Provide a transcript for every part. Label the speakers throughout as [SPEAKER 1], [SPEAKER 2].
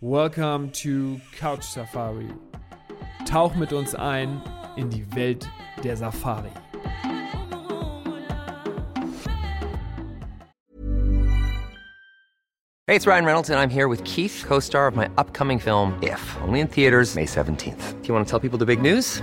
[SPEAKER 1] Welcome to Couch Safari. Tauch mit uns ein in die Welt der Safari.
[SPEAKER 2] Hey, it's Ryan Reynolds, and I'm here with Keith, co star of my upcoming film, If, only in theaters, May 17th. Do you want to tell people the big news?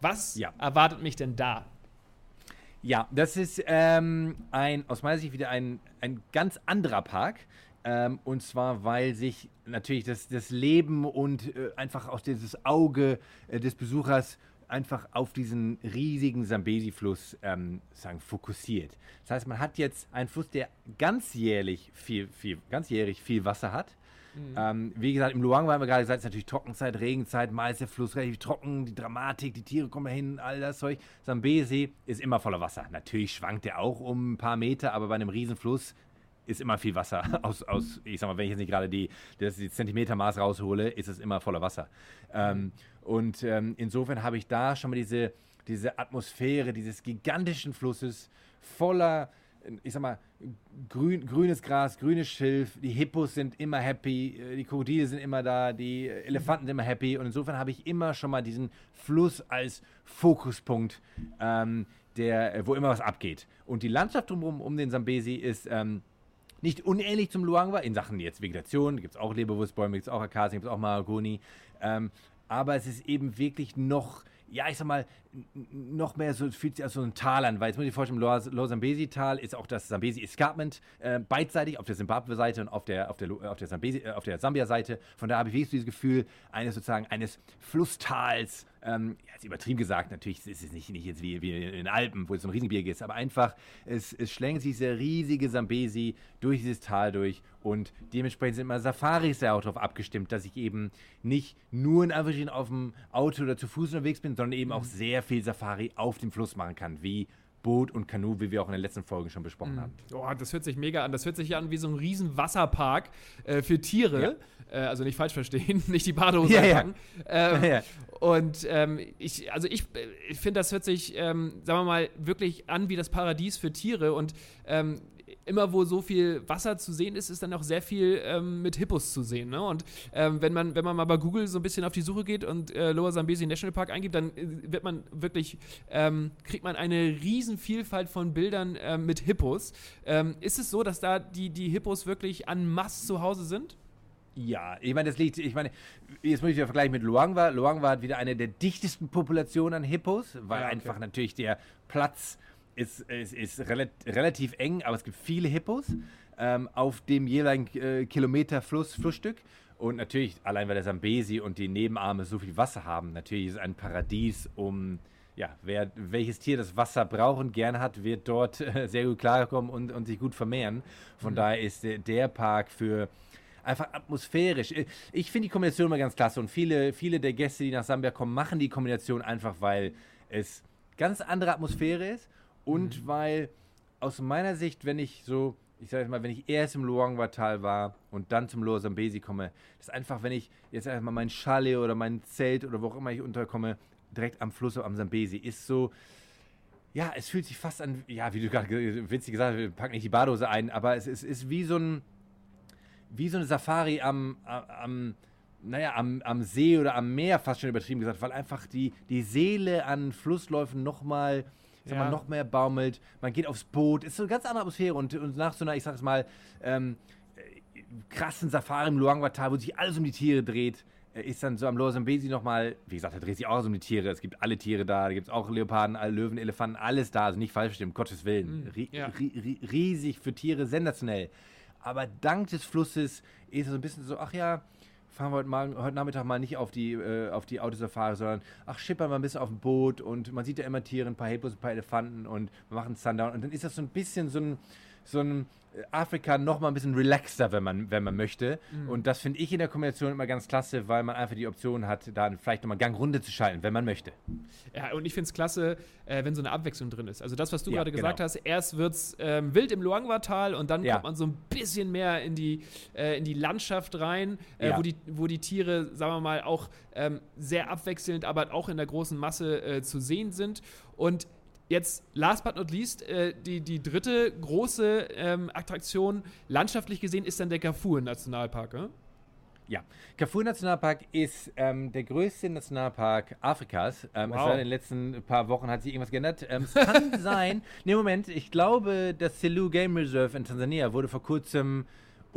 [SPEAKER 1] Was
[SPEAKER 3] Ja.
[SPEAKER 1] erwartet mich denn da?
[SPEAKER 3] Ja, das ist ähm, ein, aus meiner Sicht wieder ein, ein ganz anderer Park. Ähm, und zwar, weil sich natürlich das, das Leben und äh, einfach auch dieses Auge äh, des Besuchers einfach auf diesen riesigen Sambesi-Fluss ähm, sagen, fokussiert. Das heißt, man hat jetzt einen Fluss, der ganzjährlich viel, viel, ganzjährig viel Wasser hat. Ähm, wie gesagt, im Luangwa haben wir gerade gesagt, es ist natürlich Trockenzeit, Regenzeit, mal ist der Fluss relativ trocken, die Dramatik, die Tiere kommen dahin, all das Zeug. Sambesi ist immer voller Wasser. Natürlich schwankt er auch um ein paar Meter, aber bei einem Riesenfluss ist immer viel Wasser. Aus, aus ich sag mal, wenn ich jetzt nicht gerade die, das die Zentimetermaß raushole, ist es immer voller Wasser. Ähm, und ähm, insofern habe ich da schon mal diese, diese Atmosphäre dieses gigantischen Flusses voller ich sag mal, grün, grünes Gras, grünes Schilf, die Hippos sind immer happy, äh, die Krokodile sind immer da, die Elefanten sind immer happy. Und insofern habe ich immer schon mal diesen Fluss als Fokuspunkt, ähm, der, äh, wo immer was abgeht. Und die Landschaft drumherum um den Sambesi ist ähm, nicht unähnlich zum Luangwa. In Sachen jetzt Vegetation, gibt es auch Leberwurstbäume, gibt es auch Akazien, gibt es auch Mahagoni, ähm, aber es ist eben wirklich noch ja, ich sag mal, noch mehr so, fühlt sich als so ein Tal an, weil jetzt muss ich vorstellen, Lower, Lower Zambesi-Tal ist auch das Zambesi Escarpment äh, beidseitig auf der Zimbabwe-Seite und auf der, auf der, Lo- auf der, Zambesi, äh, auf der Sambia-Seite. Von daher habe ich wirklich so dieses Gefühl eines sozusagen eines Flusstals, ähm, ja, ist übertrieben gesagt, natürlich ist es nicht, nicht jetzt wie, wie in den Alpen, wo es so ein Riesengebirge ist, aber einfach, es, es schlängelt sich dieser riesige Sambesi durch dieses Tal durch und dementsprechend sind immer Safaris ja auch darauf abgestimmt, dass ich eben nicht nur in Anführungsstrichen auf dem Auto oder zu Fuß unterwegs bin, sondern eben auch sehr viel Safari auf dem Fluss machen kann, wie Boot und Kanu, wie wir auch in der letzten Folge schon besprochen haben.
[SPEAKER 1] Oh, das hört sich mega an. Das hört sich an wie so ein riesen Wasserpark äh, für Tiere. Äh, also nicht falsch verstehen, nicht die Badehose
[SPEAKER 3] Ja, ja.
[SPEAKER 1] Ähm,
[SPEAKER 3] Ja, ja.
[SPEAKER 1] Und ähm, ich, also ich, äh, ich finde, das hört sich, ähm, sagen wir mal, wirklich an wie das Paradies für Tiere. Und ähm, immer wo so viel Wasser zu sehen ist, ist dann auch sehr viel ähm, mit Hippos zu sehen. Ne? Und ähm, wenn, man, wenn man mal bei Google so ein bisschen auf die Suche geht und äh, Lower Zambesi National Park eingibt, dann äh, wird man wirklich, ähm, kriegt man eine riesen Vielfalt von Bildern ähm, mit Hippos. Ähm, ist es so, dass da die, die Hippos wirklich an Mass zu Hause sind?
[SPEAKER 3] Ja, ich meine, das liegt, ich meine, jetzt muss ich ja vergleichen mit Luangwa. Luangwa hat wieder eine der dichtesten Populationen an Hippos, weil
[SPEAKER 1] Ja, okay.
[SPEAKER 3] einfach natürlich der Platz ist, ist, ist relat relativ eng, aber es gibt viele Hippos ähm, auf dem jeweiligen äh, Kilometer Fluss, Flussstück. Und natürlich, allein weil der Sambesi und die Nebenarme so viel Wasser haben, natürlich ist es ein Paradies, um, ja, wer, welches Tier das Wasser braucht und gerne hat, wird dort äh, sehr gut klarkommen und, und sich gut vermehren. Von daher ist der, der Park für einfach atmosphärisch. Äh, Ich finde die Kombination immer ganz klasse und viele, viele der Gäste, die nach Sambia kommen, machen die Kombination einfach, weil es ganz andere Atmosphäre ist und weil aus meiner Sicht, wenn ich so, ich sage mal, wenn ich erst im Luangwa-Tal war und dann zum Lower Zambesi komme, das ist einfach, wenn ich jetzt erstmal mein Chalet oder mein Zelt oder wo auch immer ich unterkomme, direkt am Fluss am Zambesi, ist so, ja, es fühlt sich fast an, ja, wie du gerade ge- witzig gesagt hast, wir packen nicht die Badehose ein, aber es ist, ist wie so ein, wie so eine Safari am, am, naja, am, am See oder am Meer fast schon übertrieben gesagt, weil einfach die, die Seele an Flussläufen nochmal sag
[SPEAKER 1] Ja.
[SPEAKER 3] mal, noch mehr baumelt. Man geht aufs Boot, ist so eine ganz andere Atmosphäre und, und nach so einer, ich sag's mal, ähm, äh, krassen Safari im Luangwa-Tal, wo sich alles um die Tiere dreht, äh, ist dann so am Lower Zambesi nochmal, wie gesagt, da dreht sich auch alles um die Tiere. Es gibt alle Tiere da, da gibt es auch Leoparden, Löwen, Elefanten, alles da, also nicht falsch verstehen, um Gottes Willen. Ri
[SPEAKER 1] ja.
[SPEAKER 3] ri riesig für Tiere, sensationell. Aber dank des Flusses ist es so ein bisschen so, ach ja, fahren wir heute, Morgen, heute Nachmittag mal nicht auf die, äh, auf die Autosafari, sondern ach, schippern wir ein bisschen auf dem Boot und man sieht ja immer Tiere, ein paar Hippos, ein paar Elefanten und wir machen Sundown. Und dann ist das so ein bisschen so ein, so ein Afrika noch mal ein bisschen relaxter, wenn man, wenn man möchte.
[SPEAKER 1] Mhm.
[SPEAKER 3] Und das finde ich in der Kombination immer ganz klasse, weil man einfach die Option hat, da vielleicht nochmal Gang runter zu schalten, wenn man möchte.
[SPEAKER 1] Ja, und ich finde es klasse, äh, wenn so eine Abwechslung drin ist. Also das, was du
[SPEAKER 3] Ja,
[SPEAKER 1] gerade gesagt
[SPEAKER 3] genau.
[SPEAKER 1] hast, erst wird es ähm, wild im Luangwa-Tal und dann
[SPEAKER 3] Ja.
[SPEAKER 1] kommt man so ein bisschen mehr in die, äh, in die Landschaft rein, äh,
[SPEAKER 3] Ja.
[SPEAKER 1] wo, die, wo die Tiere, sagen wir mal, auch ähm, sehr abwechselnd, aber auch in der großen Masse äh, zu sehen sind. Und Jetzt, last but not least, äh, die, die dritte große ähm, Attraktion, landschaftlich gesehen, ist dann der Kafur-Nationalpark. Äh?
[SPEAKER 3] Ja, Kafur Nationalpark ist ähm, der größte Nationalpark Afrikas. Ähm, Es
[SPEAKER 1] Wow.
[SPEAKER 3] war in den letzten paar Wochen hat sich irgendwas geändert. Ähm, es kann sein, nee, Moment, ich glaube, das Selous Game Reserve in Tansania wurde vor kurzem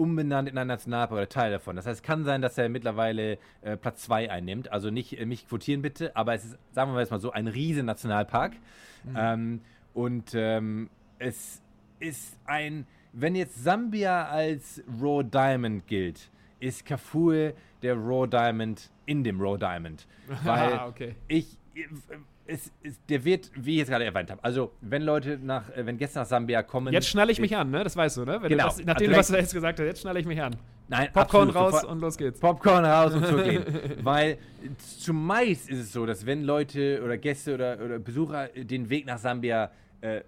[SPEAKER 3] umbenannt in einen Nationalpark oder Teil davon. Das heißt, es kann sein, dass er mittlerweile äh, Platz 2 einnimmt. Also nicht äh, mich quotieren bitte, aber es ist, sagen wir jetzt mal so, ein riesen Nationalpark. Ähm, und ähm, es ist ein, wenn jetzt Sambia als Raw Diamond gilt, ist Kafue der Raw Diamond in dem Raw Diamond. Weil
[SPEAKER 1] Ah, okay.
[SPEAKER 3] ich, es, es, der wird, wie ich jetzt gerade erwähnt habe, also wenn Leute nach, äh, wenn Gäste nach Sambia kommen.
[SPEAKER 1] Jetzt schnalle ich mich an, ne? Das weißt du, ne? Wenn
[SPEAKER 3] Genau.
[SPEAKER 1] Du das, nachdem du was du jetzt gesagt hast, jetzt schnalle ich mich an.
[SPEAKER 3] Nein,
[SPEAKER 1] Popcorn
[SPEAKER 3] absolut,
[SPEAKER 1] raus und los geht's.
[SPEAKER 3] Popcorn raus und zurückgehen. Weil zumeist ist es so, dass wenn Leute oder Gäste oder, oder Besucher den Weg nach Sambia äh,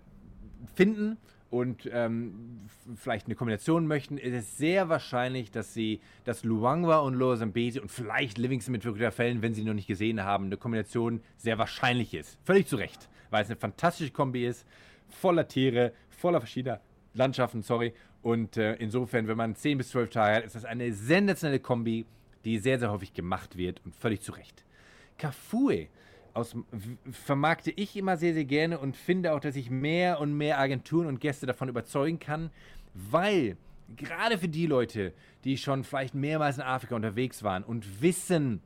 [SPEAKER 3] finden und ähm, vielleicht eine Kombination möchten, ist es sehr wahrscheinlich, dass sie das Luangwa und Lower Zambezi und vielleicht Livingston mit Victoria Fällen, wenn sie noch nicht gesehen haben, eine Kombination sehr wahrscheinlich ist. Völlig zu Recht, weil es eine fantastische Kombi ist, voller Tiere, voller verschiedener Landschaften, sorry. Und äh, insofern, wenn man 10 bis 12 Tage hat, ist das eine sensationelle Kombi, die sehr, sehr häufig gemacht wird und völlig zu Recht. Kafue aus, vermarkte ich immer sehr, sehr gerne und finde auch, dass ich mehr und mehr Agenturen und Gäste davon überzeugen kann, weil gerade für die Leute, die schon vielleicht mehrmals in Afrika unterwegs waren und wissen,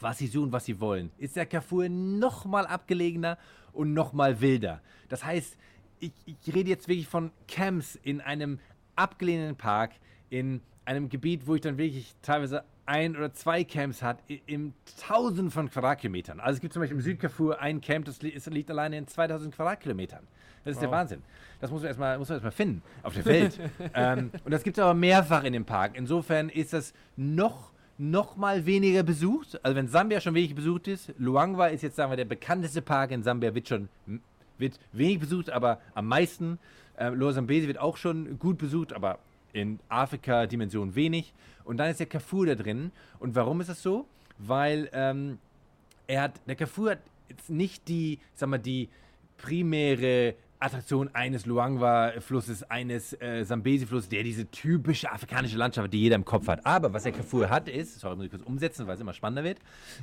[SPEAKER 3] was sie suchen, was sie wollen, ist der Kafur noch mal abgelegener und noch mal wilder. Das heißt, ich, ich rede jetzt wirklich von Camps in einem abgelegenen Park, in einem Gebiet, wo ich dann wirklich teilweise ein oder zwei Camps hat, im Tausenden von Quadratkilometern. Also es gibt zum Beispiel im Südkafur ein Camp, das liegt alleine in 2000 Quadratkilometern. Das ist der Wahnsinn. Das muss man erstmal, muss man erstmal finden auf der Welt. ähm, und das gibt es aber mehrfach in dem Park. Insofern ist das noch noch mal weniger besucht. Also wenn Sambia schon wenig besucht ist, Luangwa ist jetzt, sagen wir, der bekannteste Park in Sambia, wird schon wird wenig besucht, aber am meisten. Äh, Lower Zambezi wird auch schon gut besucht, aber in Afrika-Dimension wenig. Und dann ist der Kafur da drin. Und warum ist das so? Weil ähm, er hat, der Kafur hat jetzt nicht die, sag mal, die primäre Attraktion eines Luangwa-Flusses, eines äh, Zambesi-Flusses, der diese typische afrikanische Landschaft, hat, die jeder im Kopf hat. Aber was der Kafur hat, ist, sorry, muss ich kurz umsetzen, weil es immer spannender wird.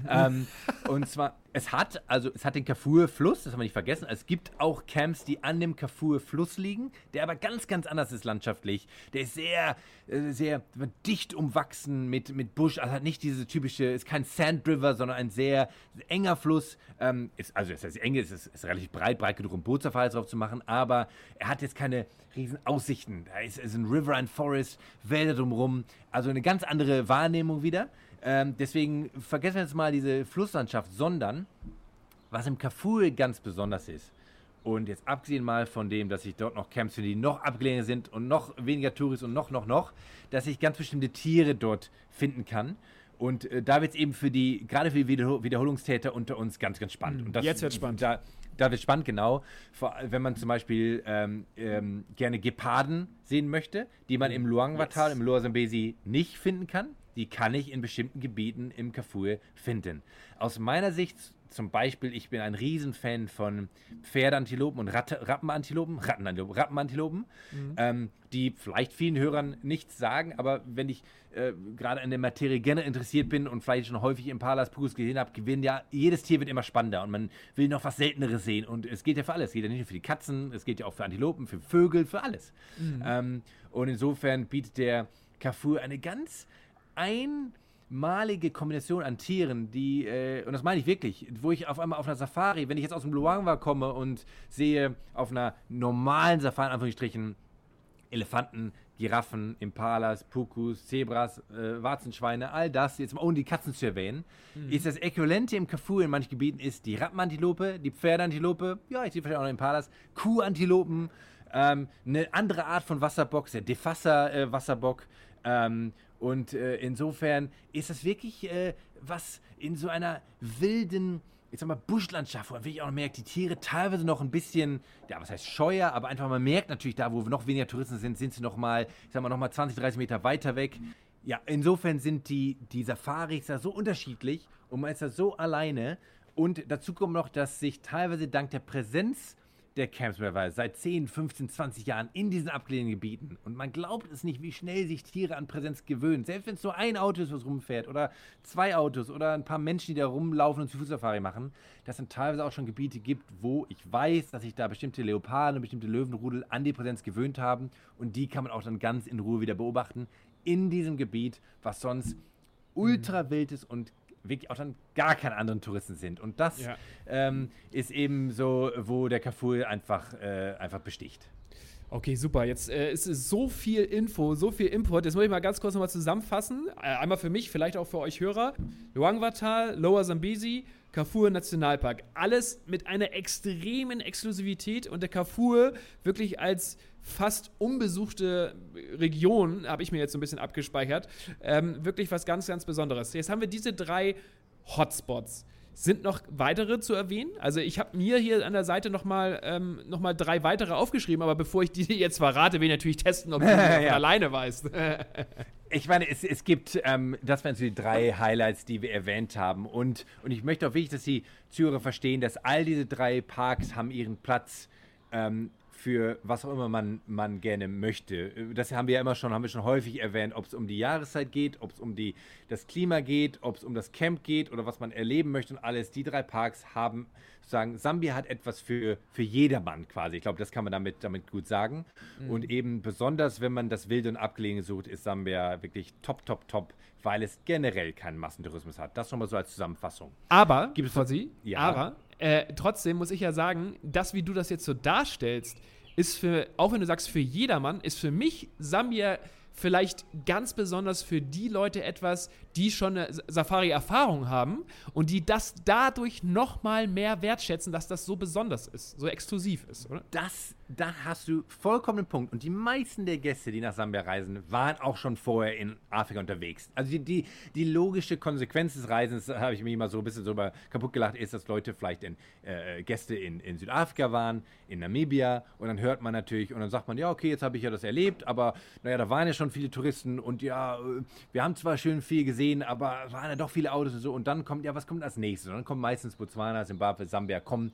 [SPEAKER 3] ähm, und zwar, es hat, also es hat den Kafur-Fluss, das haben wir nicht vergessen. Es gibt auch Camps, die an dem Kafur-Fluss liegen, der aber ganz, ganz anders ist landschaftlich. Der ist sehr, äh, sehr dicht umwachsen mit, mit Busch. Also hat nicht diese typische, ist kein Sand River, sondern ein sehr enger Fluss. Ähm, ist, also ist das eng, ist, ist, relativ breit, breit genug, um Bootsafari drauf zu machen, aber er hat jetzt keine riesen Aussichten. Da ist, ist ein River and Forest, Wälder drumherum. Also eine ganz andere Wahrnehmung wieder. Ähm, deswegen vergessen wir jetzt mal diese Flusslandschaft, sondern was im Kafue ganz besonders ist. Und jetzt abgesehen mal von dem, dass ich dort noch Camps finde, die noch abgelegener sind und noch weniger Touristen und noch, noch, noch, dass ich ganz bestimmte Tiere dort finden kann. Und äh, da wird es eben für die, gerade für die Wiederhol Wiederholungstäter unter uns ganz, ganz spannend. Und das,
[SPEAKER 1] jetzt wird's spannend.
[SPEAKER 3] Da, da wird spannend, genau. Vor, wenn man zum Beispiel ähm, ähm, gerne Geparden sehen möchte, die man im Luangwa-Tal, im Lower Zambezi nicht finden kann. Die kann ich in bestimmten Gebieten im Kafue finden. Aus meiner Sicht zum Beispiel, ich bin ein Riesenfan von Pferdeantilopen und Ratte, Rappenantilopen, Rattenantilopen, Rappenantilopen, ähm, die vielleicht vielen Hörern nichts sagen, aber wenn ich äh, gerade an der Materie gerne interessiert bin und vielleicht schon häufig Impalas Pugus gesehen habe, gewinnen ja, jedes Tier wird immer spannender und man will noch was Selteneres sehen und es geht ja für alles. Es geht ja nicht nur für die Katzen, es geht ja auch für Antilopen, für Vögel, für alles. Ähm, und insofern bietet der Kafur eine ganz einmalige Kombination an Tieren, die, äh, und das meine ich wirklich, wo ich auf einmal auf einer Safari, wenn ich jetzt aus dem Luangwa komme und sehe auf einer normalen Safari, in Anführungsstrichen, Elefanten, Giraffen, Impalas, Pukus, Zebras, äh, Warzenschweine, all das, jetzt mal ohne die Katzen zu erwähnen, ist das Äquivalente im Kafur in manchen Gebieten ist die Rappenantilope, die Pferdeantilope, ja, ich sehe vielleicht auch noch Impalas, Kuhantilopen, Ähm, eine andere Art von Wasserbock, der Defasser-Wasserbock. Äh, ähm, und äh, insofern ist das wirklich äh, was in so einer wilden, ich sag mal, Buschlandschaft, wo man wirklich auch merkt, die Tiere teilweise noch ein bisschen, ja, was heißt scheuer, aber einfach man merkt natürlich da, wo noch weniger Touristen sind, sind sie noch mal, ich sag mal, noch mal 20, 30 Meter weiter weg. Ja, insofern sind die, die Safaris da so unterschiedlich und man ist da so alleine. Und dazu kommt noch, dass sich teilweise dank der Präsenz der Camps mittlerweile seit 10, 15, 20 Jahren in diesen abgelegenen Gebieten. Und man glaubt es nicht, wie schnell sich Tiere an Präsenz gewöhnen. Selbst wenn es nur ein Auto ist, was rumfährt, oder zwei Autos, oder ein paar Menschen, die da rumlaufen und zu Fußsafari machen, dass es teilweise auch schon Gebiete gibt, wo ich weiß, dass sich da bestimmte Leoparden und bestimmte Löwenrudel an die Präsenz gewöhnt haben. Und die kann man auch dann ganz in Ruhe wieder beobachten. In diesem Gebiet, was sonst ultra wild ist und wirklich auch dann gar keine anderen Touristen sind. Und das ja. ähm, ist eben so, wo der Carrefour einfach, äh, einfach besticht.
[SPEAKER 1] Okay, super. Jetzt äh, ist es so viel Info, so viel Input. Jetzt muss ich mal ganz kurz nochmal zusammenfassen. Äh, einmal für mich, vielleicht auch für euch Hörer. Luangwa-Tal, Lower Zambezi, Carrefour Nationalpark. Alles mit einer extremen Exklusivität und der Carrefour wirklich als fast unbesuchte Region, habe ich mir jetzt so ein bisschen abgespeichert, ähm, wirklich was ganz, ganz Besonderes. Jetzt haben wir diese drei Hotspots. Sind noch weitere zu erwähnen? Also ich habe mir hier an der Seite nochmal ähm, noch drei weitere aufgeschrieben, aber bevor ich die jetzt verrate, will ich natürlich testen, ob du ja. alleine weißt.
[SPEAKER 3] ich meine, es, es gibt, ähm, das waren so die drei Highlights, die wir erwähnt haben. Und, und ich möchte auch wirklich, dass die Zuhörer verstehen, dass all diese drei Parks haben ihren Platz ähm, für was auch immer man, man gerne möchte. Das haben wir ja immer schon, haben wir schon häufig erwähnt, ob es um die Jahreszeit geht, ob es um die, das Klima geht, ob es um das Camp geht oder was man erleben möchte und alles. Die drei Parks haben sozusagen, Sambia hat etwas für, für jedermann quasi. Ich glaube, das kann man damit, damit gut sagen. Mhm. Und eben besonders, wenn man das Wilde und Abgelegene sucht, ist Sambia wirklich top, top, top, weil es generell keinen Massentourismus hat. Das schon mal so als Zusammenfassung.
[SPEAKER 1] Aber, gibt es Sie? Ja. Aber äh, trotzdem muss ich ja sagen, das, wie du das jetzt so darstellst, ist für, auch wenn du sagst für jedermann, ist für mich Sambia vielleicht ganz besonders für die Leute etwas, die schon eine Safari-Erfahrung haben und die das dadurch noch mal mehr wertschätzen, dass das so besonders ist, so exklusiv ist, oder?
[SPEAKER 3] Das da hast du vollkommen Punkt. Und die meisten der Gäste, die nach Sambia reisen, waren auch schon vorher in Afrika unterwegs. Also die, die, die logische Konsequenz des Reisens, habe ich mir immer so ein bisschen so kaputt gelacht, ist, dass Leute vielleicht in, äh, Gäste in, in Südafrika waren, in Namibia und dann hört man natürlich und dann sagt man, ja, okay, jetzt habe ich ja das erlebt, aber naja, da waren ja schon viele Touristen und ja, äh, wir haben zwar schön viel gesehen, aber waren ja doch viele Autos und so. Und dann kommt, ja, was kommt als nächstes? Und dann kommt meistens Botswana, Zimbabwe, Sambia, kommen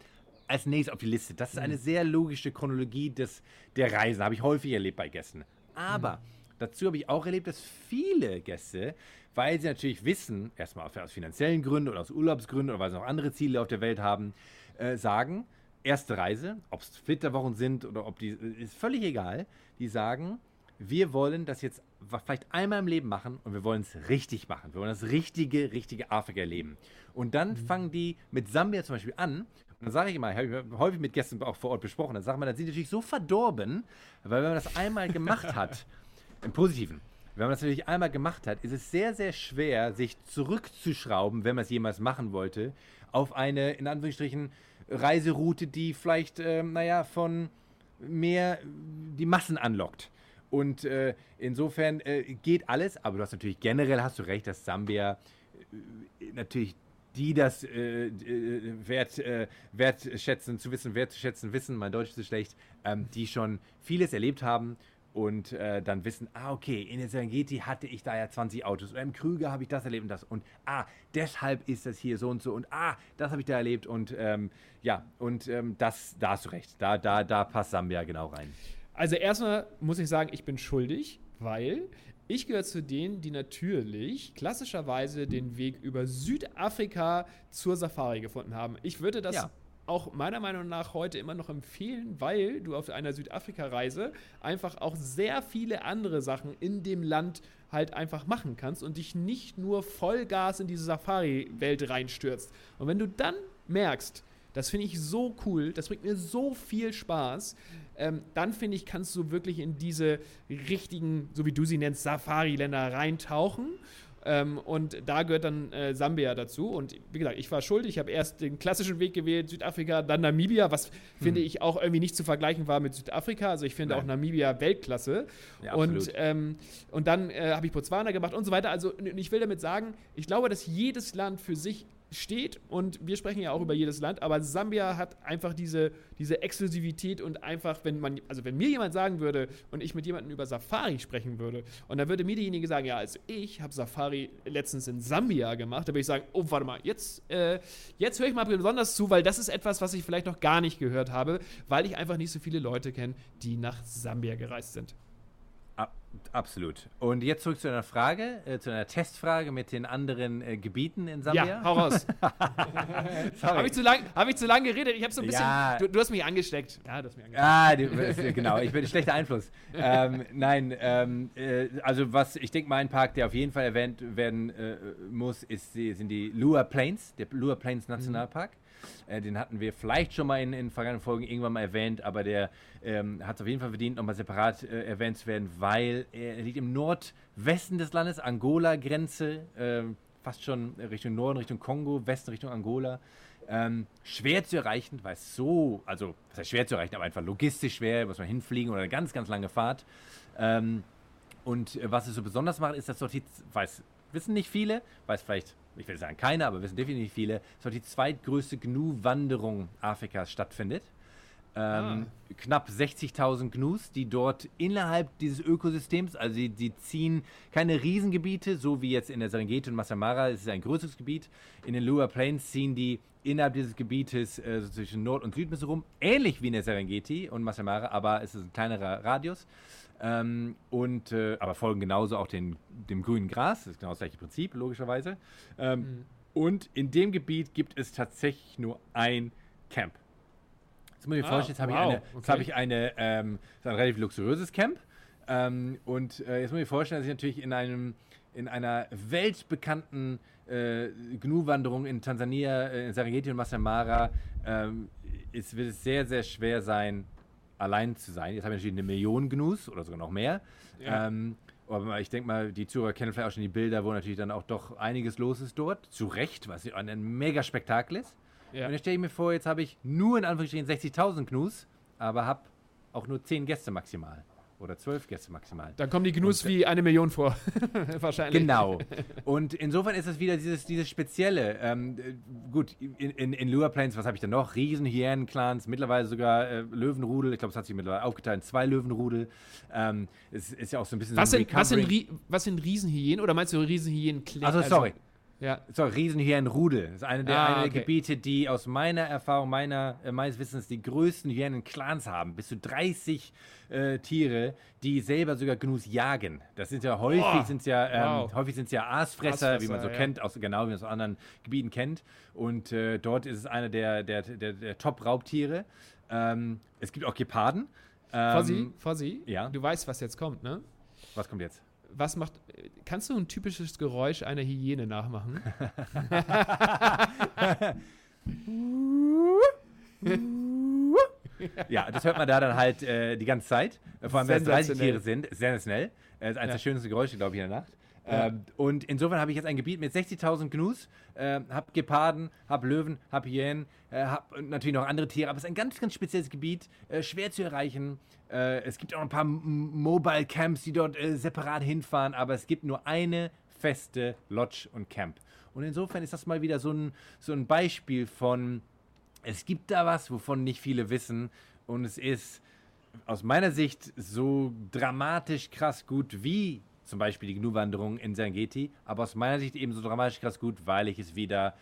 [SPEAKER 3] als nächstes auf die Liste. Das ist eine mhm. sehr logische Chronologie des, der Reisen. Habe ich häufig erlebt bei Gästen. Aber mhm. dazu habe ich auch erlebt, dass viele Gäste, weil sie natürlich wissen, erstmal aus finanziellen Gründen oder aus Urlaubsgründen oder weil sie noch andere Ziele auf der Welt haben, äh, sagen, erste Reise, ob es Flitterwochen sind oder ob die, ist völlig egal, die sagen, wir wollen das jetzt vielleicht einmal im Leben machen und wir wollen es richtig machen. Wir wollen das richtige, richtige Afrika erleben. Und dann mhm. fangen die mit Sambia zum Beispiel an dann sage ich immer, habe ich häufig mit Gästen auch vor Ort besprochen, dann sagt man, dann sind die natürlich so verdorben, weil wenn man das einmal gemacht hat, im Positiven, wenn man das natürlich einmal gemacht hat, ist es sehr, sehr schwer, sich zurückzuschrauben, wenn man es jemals machen wollte, auf eine, in Anführungsstrichen, Reiseroute, die vielleicht, äh, naja, von mehr die Massen anlockt. Und äh, insofern äh, geht alles, aber du hast natürlich generell hast du recht, dass Sambia äh, natürlich die das äh, äh, wert, äh, wertschätzen, zu wissen, wertschätzen wissen, mein Deutsch ist schlecht, ähm, die schon vieles erlebt haben und äh, dann wissen, ah, okay, in der Serengeti hatte ich da ja 20 Autos oder im Krüger habe ich das erlebt und das und ah, deshalb ist das hier so und so und ah, das habe ich da erlebt und ähm, ja, und ähm, das, da hast du recht, da, da, da passt Sambia genau rein.
[SPEAKER 1] Also erstmal muss ich sagen, ich bin schuldig, weil ich gehöre zu denen, die natürlich klassischerweise den Weg über Südafrika zur Safari gefunden haben. Ich würde das ja. auch meiner Meinung nach heute immer noch empfehlen, weil du auf einer Südafrika-Reise einfach auch sehr viele andere Sachen in dem Land halt einfach machen kannst und dich nicht nur Vollgas in diese Safari-Welt reinstürzt. Und wenn du dann merkst, das finde ich so cool, das bringt mir so viel Spaß, ähm, dann finde ich, kannst du wirklich in diese richtigen, so wie du sie nennst, Safari-Länder reintauchen Ähm, und da gehört dann äh, Sambia dazu. Und wie gesagt, ich war schuld. Ich habe erst den klassischen Weg gewählt, Südafrika, dann Namibia, was finde ich auch irgendwie nicht zu vergleichen war mit Südafrika. Also ich finde
[SPEAKER 3] Nein.
[SPEAKER 1] auch Namibia Weltklasse.
[SPEAKER 3] Ja,
[SPEAKER 1] und, ähm, und dann äh, habe ich Botswana gemacht und so weiter. Also und ich will damit sagen, ich glaube, dass jedes Land für sich steht und wir sprechen ja auch über jedes Land, aber Sambia hat einfach diese, diese Exklusivität und einfach, wenn man, also wenn mir jemand sagen würde und ich mit jemandem über Safari sprechen würde und dann würde mir derjenige sagen, ja, also ich habe Safari letztens in Sambia gemacht, da würde ich sagen, oh, warte mal, jetzt, äh, jetzt höre ich mal besonders zu, weil das ist etwas, was ich vielleicht noch gar nicht gehört habe, weil ich einfach nicht so viele Leute kenne, die nach Sambia gereist sind.
[SPEAKER 3] Ab, absolut. Und jetzt zurück zu einer Frage, äh, zu einer Testfrage mit den anderen äh, Gebieten in Sambia.
[SPEAKER 1] Ja, hau raus. Habe ich, zu lang- hab ich zu lange geredet? Ich habe so ein bisschen.
[SPEAKER 3] Ja.
[SPEAKER 1] Du, du hast mich angesteckt. Ja, du hast mich angesteckt.
[SPEAKER 3] Ah, die, genau, ich bin ein schlechter Einfluss. ähm, nein, ähm, äh, also was, ich denke mal, ein Park, der auf jeden Fall erwähnt werden äh, muss, ist, die, sind die Lua Plains, der Lua Plains Nationalpark. Äh, den hatten wir vielleicht schon mal in, in vergangenen Folgen irgendwann mal erwähnt, aber der ähm, hat es auf jeden Fall verdient, nochmal separat äh, erwähnt zu werden, weil er liegt im Nordwesten des Landes, Angola-Grenze, ähm, fast schon Richtung Norden, Richtung Kongo, Westen Richtung Angola. Ähm, schwer zu erreichen, weil es so, also, was heißt schwer zu erreichen, aber einfach logistisch schwer, muss man hinfliegen oder eine ganz, ganz lange Fahrt. Ähm, und äh, was es so besonders macht, ist, dass dort die, weiß, wissen nicht viele, weiß vielleicht, ich will sagen keine, aber wissen definitiv viele, dass dort die zweitgrößte Gnu-Wanderung Afrikas stattfindet. Ähm, Knapp 60.000 Gnus, die dort innerhalb dieses Ökosystems, also die, die ziehen keine Riesengebiete, so wie jetzt in der Serengeti und Masai Mara, es ist ein größeres Gebiet. In den Lua Plains ziehen die innerhalb dieses Gebietes äh, so zwischen Nord- und Südmitte rum, ähnlich wie in der Serengeti und Masai Mara, aber es ist ein kleinerer Radius. Ähm, und, äh, aber folgen genauso auch den, dem grünen Gras, das ist genau das gleiche Prinzip, logischerweise. Ähm, Und in dem Gebiet gibt es tatsächlich nur ein Camp. Jetzt muss ich mir
[SPEAKER 1] Ah,
[SPEAKER 3] vorstellen, jetzt habe
[SPEAKER 1] wow,
[SPEAKER 3] ich eine, jetzt
[SPEAKER 1] okay.
[SPEAKER 3] habe ich eine, ähm, ein relativ luxuriöses Camp. Ähm, und äh, jetzt muss ich mir vorstellen, dass ich natürlich in einem, in einer weltbekannten äh, Gnu-Wanderung in Tansania, äh, in Serengeti und Masai Mara, ähm, es wird es sehr, sehr schwer sein, allein zu sein. Jetzt haben wir natürlich eine Million Gnus oder sogar noch mehr.
[SPEAKER 1] Ja.
[SPEAKER 3] Ähm, aber ich denke mal, die Zuhörer kennen vielleicht auch schon die Bilder, wo natürlich dann auch doch einiges los ist dort. Zu Recht, was ein, ein mega Spektakel ist.
[SPEAKER 1] Ja.
[SPEAKER 3] Und jetzt stelle ich mir vor, jetzt habe ich nur in Anführungsstrichen 60.000 Gnus, aber habe auch nur 10 Gäste maximal. Oder 12 Gäste maximal.
[SPEAKER 1] Da kommen die Gnus wie eine Million vor. Wahrscheinlich.
[SPEAKER 3] Genau. Und insofern ist es wieder dieses, dieses Spezielle. Ähm, äh, gut, in, in, in Lua Plains, was habe ich da noch? Riesenhyänen-Clans, mittlerweile sogar äh, Löwenrudel. Ich glaube, es hat sich mittlerweile aufgeteilt in zwei Löwenrudel. Ähm, es ist ja auch so ein bisschen
[SPEAKER 1] Was
[SPEAKER 3] so ein
[SPEAKER 1] sind, was, sind, was sind Riesenhyänen? Oder meinst du Riesenhyänen?
[SPEAKER 3] Also, sorry.
[SPEAKER 1] Ja.
[SPEAKER 3] So, Riesenhyänenrudel. Das ist eine der,
[SPEAKER 1] Ah,
[SPEAKER 3] eine der
[SPEAKER 1] okay.
[SPEAKER 3] Gebiete, die aus meiner Erfahrung, meiner, äh, meines Wissens die größten Hyänen-Clans haben. Bis zu 30 äh, Tiere, die selber sogar Gnus jagen. Das sind ja häufig,
[SPEAKER 1] Boah.
[SPEAKER 3] sind's ja, ähm,
[SPEAKER 1] Wow.
[SPEAKER 3] häufig sind's ja Aasfresser, wie man so
[SPEAKER 1] Aasfresser, ja.
[SPEAKER 3] kennt, aus, genau wie man es aus anderen Gebieten kennt. Und äh, dort ist es einer der, der, der, der Top-Raubtiere. Ähm, es gibt auch Geparden.
[SPEAKER 1] Fossi,
[SPEAKER 3] Ähm,
[SPEAKER 1] Fossi,
[SPEAKER 3] ja.
[SPEAKER 1] du weißt, was jetzt kommt, ne?
[SPEAKER 3] was kommt jetzt?
[SPEAKER 1] Was macht. Kannst du ein typisches Geräusch einer Hyäne nachmachen?
[SPEAKER 3] Ja, das hört man da dann halt äh, die ganze Zeit. Vor allem, wenn es 30
[SPEAKER 1] Sensationell.
[SPEAKER 3] Tiere sind. Sensationell. Äh, ist eines
[SPEAKER 1] Ja.
[SPEAKER 3] der schönsten Geräusche, glaube ich, in der Nacht. Ähm, und insofern habe ich jetzt ein Gebiet mit 60.000 Gnus, äh, habe Geparden, habe Löwen, habe Hyänen, äh, habe natürlich noch andere Tiere, aber es ist ein ganz, ganz spezielles Gebiet, äh, schwer zu erreichen. Äh, es gibt auch ein paar Mobile Camps, die dort äh, separat hinfahren, aber es gibt nur eine feste Lodge und Camp. Und insofern ist das mal wieder so ein, so ein Beispiel von, es gibt da was, wovon nicht viele wissen. Und es ist aus meiner Sicht so dramatisch krass gut wie zum Beispiel die Gnu-Wanderung in Serengeti. Aber aus meiner Sicht eben so dramatisch krass gut, weil ich es wieder,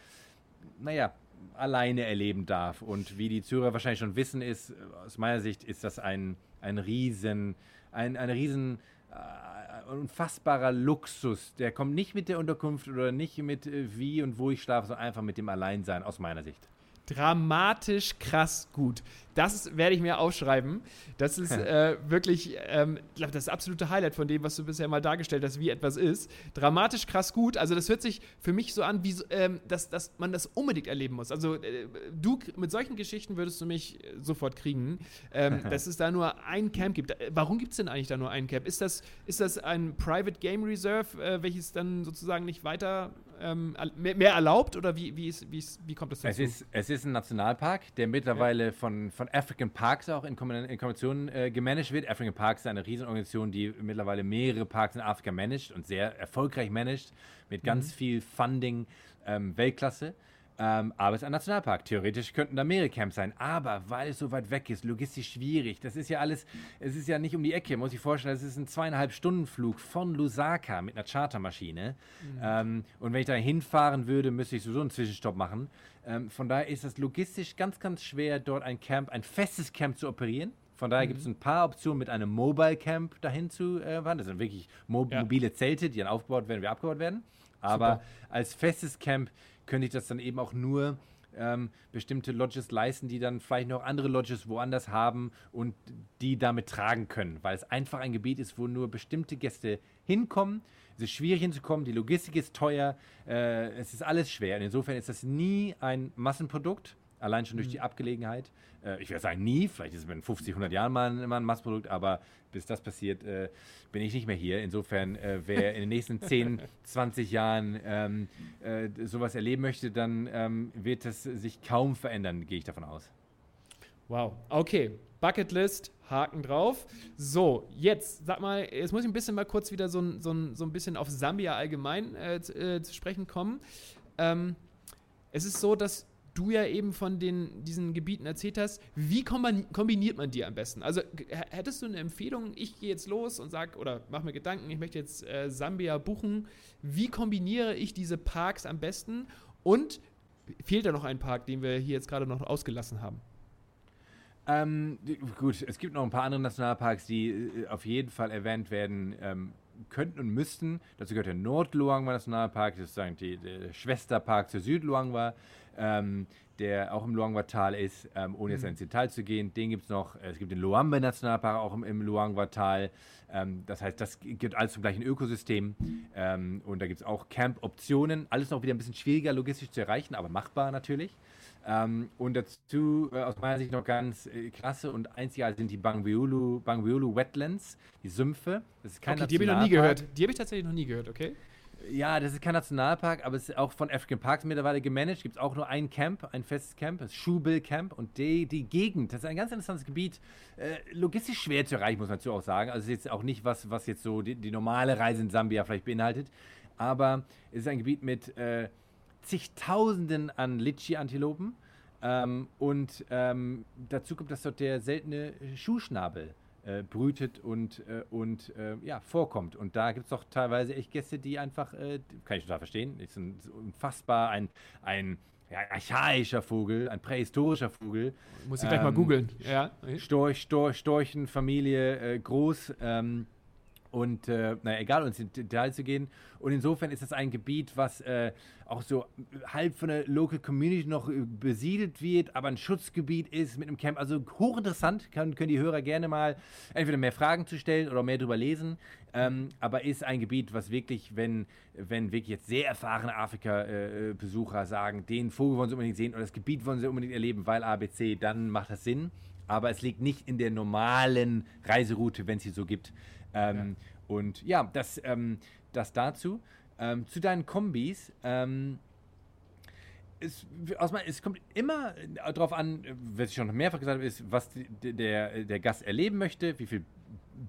[SPEAKER 3] naja, alleine erleben darf. Und wie die Zuhörer wahrscheinlich schon wissen, ist, aus meiner Sicht ist das ein, ein riesen, ein, ein riesen äh, unfassbarer Luxus. Der kommt nicht mit der Unterkunft oder nicht mit äh, wie und wo ich schlafe, sondern einfach mit dem Alleinsein, aus meiner Sicht.
[SPEAKER 1] Dramatisch krass gut. Das werde ich mir aufschreiben. Das ist äh, wirklich, ähm, das absolute Highlight von dem, was du bisher mal dargestellt hast, wie etwas ist. Dramatisch krass gut. Also, das hört sich für mich so an, wie, ähm, dass, dass man das unbedingt erleben muss. Also, äh, du mit solchen Geschichten würdest du mich sofort kriegen, ähm, dass es da nur ein Camp gibt. Warum gibt es denn eigentlich da nur ein Camp? Ist das, ist das ein Private Game Reserve, äh, welches dann sozusagen nicht weiter ähm, mehr, mehr, erlaubt oder wie, wie, ist, wie, ist, wie kommt das
[SPEAKER 3] dazu? Es ist, es ist ein Nationalpark, der mittlerweile ja. von, von African Parks auch in, Kombination äh, gemanagt wird. African Parks ist eine Riesenorganisation, die mittlerweile mehrere Parks in Afrika managt und sehr erfolgreich managt, mit ganz mhm. viel Funding, ähm, Weltklasse. Ähm, aber es ist ein Nationalpark. Theoretisch könnten da mehrere Camps sein. Aber weil es so weit weg ist, logistisch schwierig. Das ist ja alles, es ist ja nicht um die Ecke. Muss ich vorstellen, es ist ein zweieinhalb Stunden Flug von Lusaka mit einer Chartermaschine. Mhm. Ähm, und wenn ich da hinfahren würde, müsste ich sowieso einen Zwischenstopp machen. Ähm, von daher ist es logistisch ganz, ganz schwer, dort ein Camp, ein festes Camp zu operieren. Von daher mhm. gibt es ein paar Optionen, mit einem Mobile Camp dahin zu äh, fahren. Das sind wirklich mo ja. mobile Zelte, die dann aufgebaut werden, wie abgebaut werden. Aber Super. als festes Camp könnte ich das dann eben auch nur ähm, bestimmte Lodges leisten, die dann vielleicht noch andere Lodges woanders haben und die damit tragen können, weil es einfach ein Gebiet ist, wo nur bestimmte Gäste hinkommen. Es ist schwierig hinzukommen, die Logistik ist teuer, äh, es ist alles schwer. Und insofern ist das nie ein Massenprodukt, allein schon durch die mhm. Abgelegenheit. Äh, ich würde sagen nie, vielleicht ist es in 50, 100 Jahren mal ein, mal ein Massprodukt, aber bis das passiert, äh, bin ich nicht mehr hier. Insofern, äh, wer in den nächsten 10, 20 Jahren ähm, äh, sowas erleben möchte, dann ähm, wird das sich kaum verändern, gehe ich davon aus.
[SPEAKER 1] Wow, okay. Bucketlist, Haken drauf. So, jetzt, sag mal, jetzt muss ich ein bisschen mal kurz wieder so, so, so ein bisschen auf Sambia allgemein äh, zu, äh, zu, sprechen kommen. Ähm, es ist so, dass du ja eben von den, diesen Gebieten erzählt hast, wie kombiniert man die am besten? Also hättest du eine Empfehlung, ich gehe jetzt los und sag oder mach mir Gedanken, ich möchte jetzt äh, Sambia buchen, wie kombiniere ich diese Parks am besten? Und fehlt da noch ein Park, den wir hier jetzt gerade noch ausgelassen haben?
[SPEAKER 3] Ähm, gut, es gibt noch ein paar andere Nationalparks, die äh, auf jeden Fall erwähnt werden ähm, könnten und müssten. Dazu gehört der Nord-Luangwa Nationalpark, das ist der Schwesterpark zur Süd-Luangwa ähm, der auch im Luangwa-Tal ist, ähm, ohne jetzt mhm. ins Detail zu gehen. Den gibt es noch. Es gibt den Luambe-Nationalpark auch im, im Luangwa-Tal. Ähm, das heißt, das gibt alles zum gleichen Ökosystem. Ähm, und da gibt es auch Camp-Optionen. Alles noch wieder ein bisschen schwieriger logistisch zu erreichen, aber machbar natürlich. Ähm, und dazu äh, aus meiner Sicht noch ganz äh, klasse und einzigartig sind die Bangweulu Wetlands, die Sümpfe.
[SPEAKER 1] Das ist kein okay, die habe ich noch nie gehört. Die habe ich tatsächlich noch nie gehört, okay?
[SPEAKER 3] Ja, das ist kein Nationalpark, aber es ist auch von African Parks mittlerweile gemanagt. Gibt es auch nur ein Camp, ein festes Camp, das Schubil Camp. Und die, die Gegend, das ist ein ganz interessantes Gebiet. Äh, logistisch schwer zu erreichen, muss man dazu auch sagen. Also es ist jetzt auch nicht was, was jetzt so die, die normale Reise in Sambia vielleicht beinhaltet. Aber es ist ein Gebiet mit äh, zigtausenden an Litchi-Antilopen. Ähm, und ähm, dazu kommt, dass dort der seltene Schuhschnabel äh, brütet und, äh, und äh, ja, vorkommt. Und da gibt es doch teilweise echt Gäste, die einfach, äh, kann ich total verstehen, ist ein, unfassbar ein, ein ja, archaischer Vogel, ein prähistorischer Vogel.
[SPEAKER 1] Muss ich ähm, gleich mal ähm, googeln. Ja.
[SPEAKER 3] Storch, Storch, Storchenfamilie äh, groß. Ähm, und äh, naja, egal, uns in Detail zu gehen. Und insofern ist das ein Gebiet, was äh, auch so halb von der Local Community noch äh, besiedelt wird, aber ein Schutzgebiet ist mit einem Camp. Also hochinteressant, können, können die Hörer gerne mal entweder mehr Fragen zu stellen oder mehr drüber lesen. Ähm, aber ist ein Gebiet, was wirklich, wenn, wenn wirklich jetzt sehr erfahrene Afrika-Besucher sagen, den Vogel wollen sie unbedingt sehen oder das Gebiet wollen sie unbedingt erleben, weil ABC, dann macht das Sinn. Aber es liegt nicht in der normalen Reiseroute, wenn es sie so gibt. Ähm, ja. Und ja, das, ähm, das dazu. Ähm, zu deinen Kombis. Ähm, es, aus es kommt immer darauf an, was ich schon mehrfach gesagt habe, ist, was der, der Gast erleben möchte, wie viel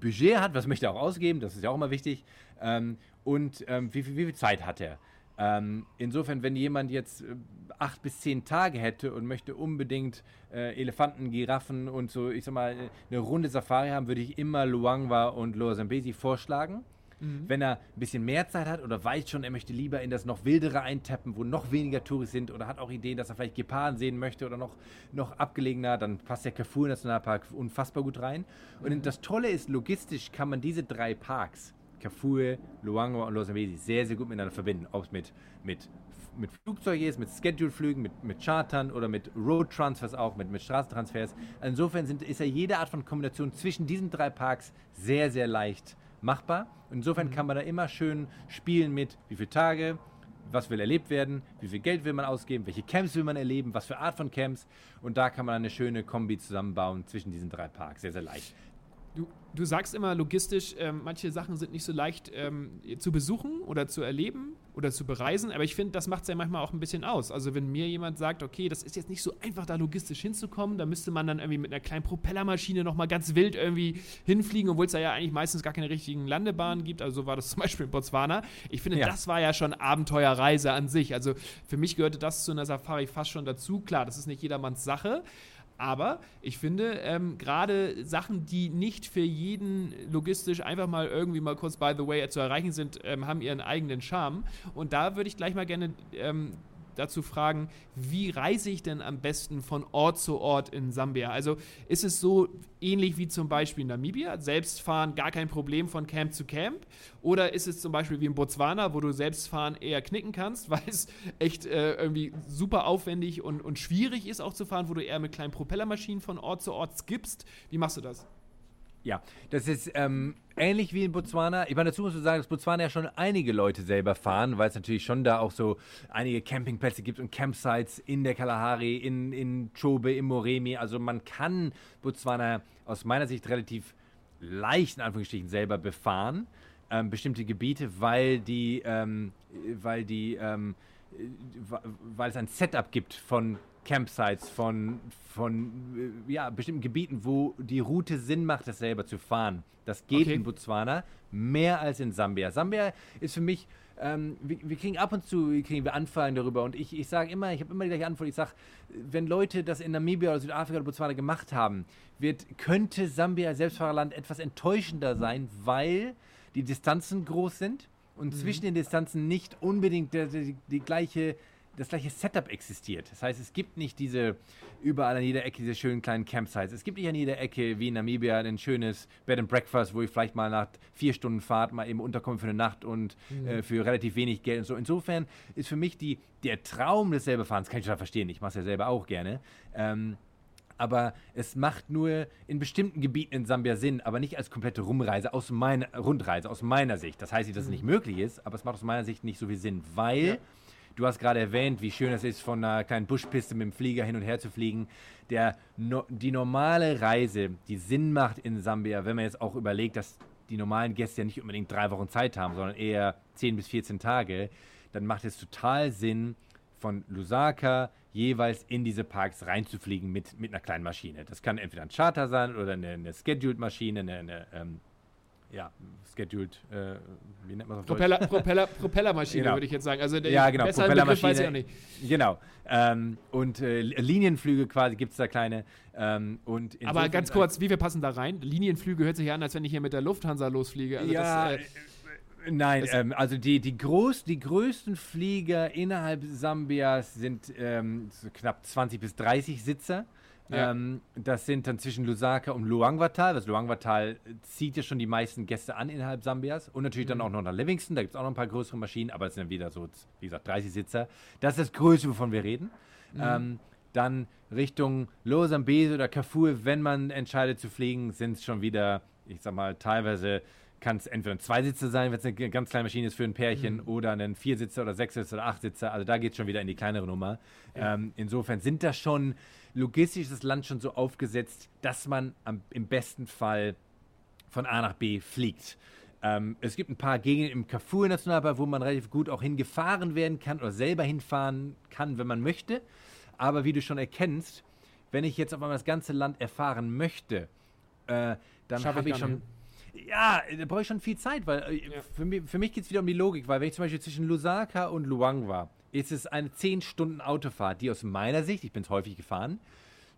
[SPEAKER 3] Budget hat, was möchte er auch ausgeben, das ist ja auch immer wichtig, ähm, und ähm, wie, viel, wie viel Zeit hat er. Ähm, insofern, wenn jemand jetzt äh, acht bis zehn Tage hätte und möchte unbedingt äh, Elefanten, Giraffen und so, ich sag mal, eine runde Safari haben, würde ich immer Luangwa und Loa Zambesi vorschlagen. Mhm. Wenn er ein bisschen mehr Zeit hat oder weiß schon, er möchte lieber in das noch wildere eintappen, wo noch weniger Touristen sind oder hat auch Ideen, dass er vielleicht Geparden sehen möchte oder noch, noch abgelegener, dann passt der Kafur Nationalpark unfassbar gut rein. Und mhm. das Tolle ist, logistisch kann man diese drei Parks Kafue, Luangwa und Los Ambesi sehr, sehr gut miteinander verbinden. Ob es mit, mit mit Flugzeug ist, mit Schedule-Flügen, mit, mit Chartern oder mit Road-Transfers auch, mit, mit Straßentransfers. Insofern sind, ist ja jede Art von Kombination zwischen diesen drei Parks sehr, sehr leicht machbar. Insofern mhm. kann man da immer schön spielen mit, wie viele Tage, was will erlebt werden, wie viel Geld will man ausgeben, welche Camps will man erleben, was für Art von Camps. Und da kann man eine schöne Kombi zusammenbauen zwischen diesen drei Parks. Sehr, sehr leicht.
[SPEAKER 1] Du, du sagst immer logistisch, ähm, manche Sachen sind nicht so leicht ähm, zu besuchen oder zu erleben oder zu bereisen, aber ich finde, das macht es ja manchmal auch ein bisschen aus. Also wenn mir jemand sagt, okay, das ist jetzt nicht so einfach, da logistisch hinzukommen, da müsste man dann irgendwie mit einer kleinen Propellermaschine nochmal ganz wild irgendwie hinfliegen, obwohl es da ja eigentlich meistens gar keine richtigen Landebahnen gibt. Also so war das zum Beispiel in Botswana. Ich finde, ja. das war ja schon Abenteuerreise an sich. Also für mich gehörte das zu einer Safari fast schon dazu. Klar, das ist nicht jedermanns Sache. Aber ich finde, ähm, gerade Sachen, die nicht für jeden logistisch einfach mal irgendwie mal kurz by the way zu erreichen sind, ähm, haben ihren eigenen Charme. Und da würde ich gleich mal gerne ähm, dazu fragen, wie reise ich denn am besten von Ort zu Ort in Sambia? Also ist es so ähnlich wie zum Beispiel in Namibia, selbst fahren gar kein Problem von Camp zu Camp? Oder ist es zum Beispiel wie in Botswana, wo du selbst fahren eher knicken kannst, weil es echt äh, irgendwie super aufwendig und, und schwierig ist auch zu fahren, wo du eher mit kleinen Propellermaschinen von Ort zu Ort skippst? Wie machst du das?
[SPEAKER 3] Ja, das ist ähm, ähnlich wie in Botswana. Ich meine, dazu muss man sagen, dass Botswana ja schon einige Leute selber fahren, weil es natürlich schon da auch so einige Campingplätze gibt und Campsites in der Kalahari, in, in Chobe, in Moremi. Also man kann Botswana aus meiner Sicht relativ leicht, in Anführungsstrichen, selber befahren. Ähm, bestimmte Gebiete, weil die, ähm, weil die, ähm, weil es ein Setup gibt von Campsites, von, von äh, ja, bestimmten Gebieten, wo die Route Sinn macht, das selber zu fahren. Das geht okay. in Botswana mehr als in Sambia. Sambia ist für mich, ähm, wir, wir, kriegen ab und zu kriegen wir Anfragen darüber und ich, ich sage immer, ich habe immer die gleiche Antwort, ich sage, wenn Leute das in Namibia oder Südafrika oder Botswana gemacht haben, wird, könnte Sambia als Selbstfahrerland etwas enttäuschender sein, weil die Distanzen groß sind und mhm. zwischen den Distanzen nicht unbedingt die, die, die gleiche das gleiche Setup existiert. Das heißt, es gibt nicht diese überall an jeder Ecke diese schönen kleinen Campsites. Es gibt nicht an jeder Ecke wie in Namibia ein schönes Bed and Breakfast, wo ich vielleicht mal nach vier Stunden Fahrt mal eben unterkomme für eine Nacht und mhm. äh, für relativ wenig Geld und so. Insofern ist für mich die, der Traum des selberfahrens, kann ich total verstehen, ich mache es ja selber auch gerne, ähm, aber es macht nur in bestimmten Gebieten in Sambia Sinn, aber nicht als komplette Rumreise aus meiner Rundreise aus meiner Sicht. Das heißt nicht, dass es mhm. nicht möglich ist, aber es macht aus meiner Sicht nicht so viel Sinn, weil ja. Du hast gerade erwähnt, wie schön es ist, von einer kleinen Buschpiste mit dem Flieger hin und her zu fliegen. Der, no, die normale Reise, die Sinn macht in Sambia, wenn man jetzt auch überlegt, dass die normalen Gäste ja nicht unbedingt drei Wochen Zeit haben, sondern eher 10 bis 14 Tage, dann macht es total Sinn, von Lusaka jeweils in diese Parks reinzufliegen mit, mit einer kleinen Maschine. Das kann entweder ein Charter sein oder eine, eine Scheduled-Maschine, eine, eine ähm, ja, scheduled, äh,
[SPEAKER 1] wie nennt man das? Propeller, Propeller, Propellermaschine, genau. würde ich jetzt sagen. Also
[SPEAKER 3] der ja, genau, Propellermaschine. Weiß ich auch nicht. Genau. Ähm, und äh, Linienflüge quasi gibt es da kleine. Ähm, und
[SPEAKER 1] Aber ganz kurz, wie wir passen da rein? Linienflüge hört sich an, als wenn ich hier mit der Lufthansa losfliege.
[SPEAKER 3] Also ja, das, äh, Nein, ähm, also die, die, groß, die größten Flieger innerhalb Sambias sind ähm, so knapp 20 bis 30 Sitzer. Ja. Ähm, das sind dann zwischen Lusaka und Luangwa-Tal. Das Luangwa-Tal zieht ja schon die meisten Gäste an innerhalb Sambias. Und natürlich mhm. dann auch noch nach Livingston. Da gibt es auch noch ein paar größere Maschinen, aber es sind dann wieder so, wie gesagt, 30 Sitzer. Das ist das Größte, wovon wir reden. Mhm. Ähm, dann Richtung Losambese oder Kafur, wenn man entscheidet zu fliegen, sind es schon wieder, ich sag mal, teilweise kann es entweder ein Zweisitzer sein, wenn es eine ganz kleine Maschine ist für ein Pärchen, mhm. oder ein Viersitzer oder Sechssitzer oder Achtsitzer. Also da geht es schon wieder in die kleinere Nummer. Ja. Ähm, insofern sind das schon logistisch das Land schon so aufgesetzt, dass man am, im besten Fall von A nach B fliegt. Ähm, es gibt ein paar Gegenden im Kafur Nationalpark, wo man relativ gut auch hingefahren werden kann oder selber hinfahren kann, wenn man möchte. Aber wie du schon erkennst, wenn ich jetzt auf einmal das ganze Land erfahren möchte, äh, dann habe ich schon. Ja, da brauche ich schon viel Zeit, weil äh, ja. für mich, für mich geht es wieder um die Logik, weil wenn ich zum Beispiel zwischen Lusaka und Luang war, ist es eine 10 Stunden Autofahrt, die aus meiner Sicht, ich bin es häufig gefahren,